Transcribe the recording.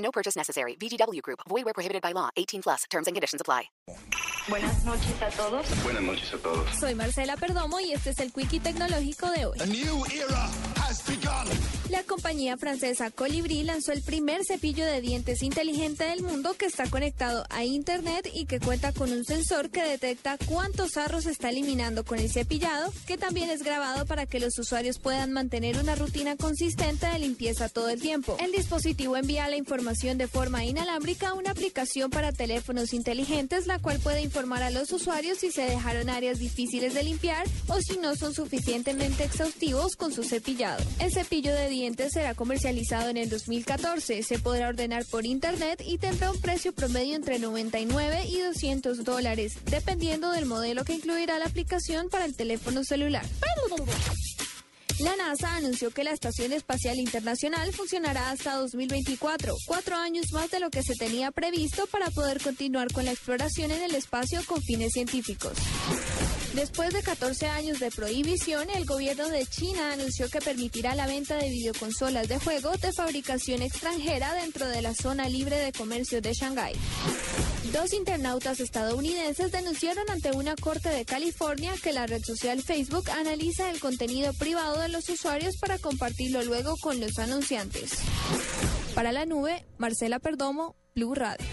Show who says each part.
Speaker 1: No purchase necessary. VGW Group. Void where prohibited by law. 18 plus. Terms and conditions apply.
Speaker 2: Buenas noches a todos.
Speaker 3: Buenas noches a todos.
Speaker 4: Soy Marcela Perdomo y este es el Quickie Tecnológico de hoy.
Speaker 5: A new era.
Speaker 4: La compañía francesa Colibri lanzó el primer cepillo de dientes inteligente del mundo que está conectado a Internet y que cuenta con un sensor que detecta cuántos arros está eliminando con el cepillado, que también es grabado para que los usuarios puedan mantener una rutina consistente de limpieza todo el tiempo. El dispositivo envía la información de forma inalámbrica a una aplicación para teléfonos inteligentes, la cual puede informar a los usuarios si se dejaron áreas difíciles de limpiar o si no son suficientemente exhaustivos con su cepillado. El cepillo de dientes será comercializado en el 2014, se podrá ordenar por internet y tendrá un precio promedio entre 99 y 200 dólares, dependiendo del modelo que incluirá la aplicación para el teléfono celular. La NASA anunció que la Estación Espacial Internacional funcionará hasta 2024, cuatro años más de lo que se tenía previsto para poder continuar con la exploración en el espacio con fines científicos. Después de 14 años de prohibición, el gobierno de China anunció que permitirá la venta de videoconsolas de juego de fabricación extranjera dentro de la zona libre de comercio de Shanghái. Dos internautas estadounidenses denunciaron ante una corte de California que la red social Facebook analiza el contenido privado de los usuarios para compartirlo luego con los anunciantes. Para la nube, Marcela Perdomo, Blue Radio.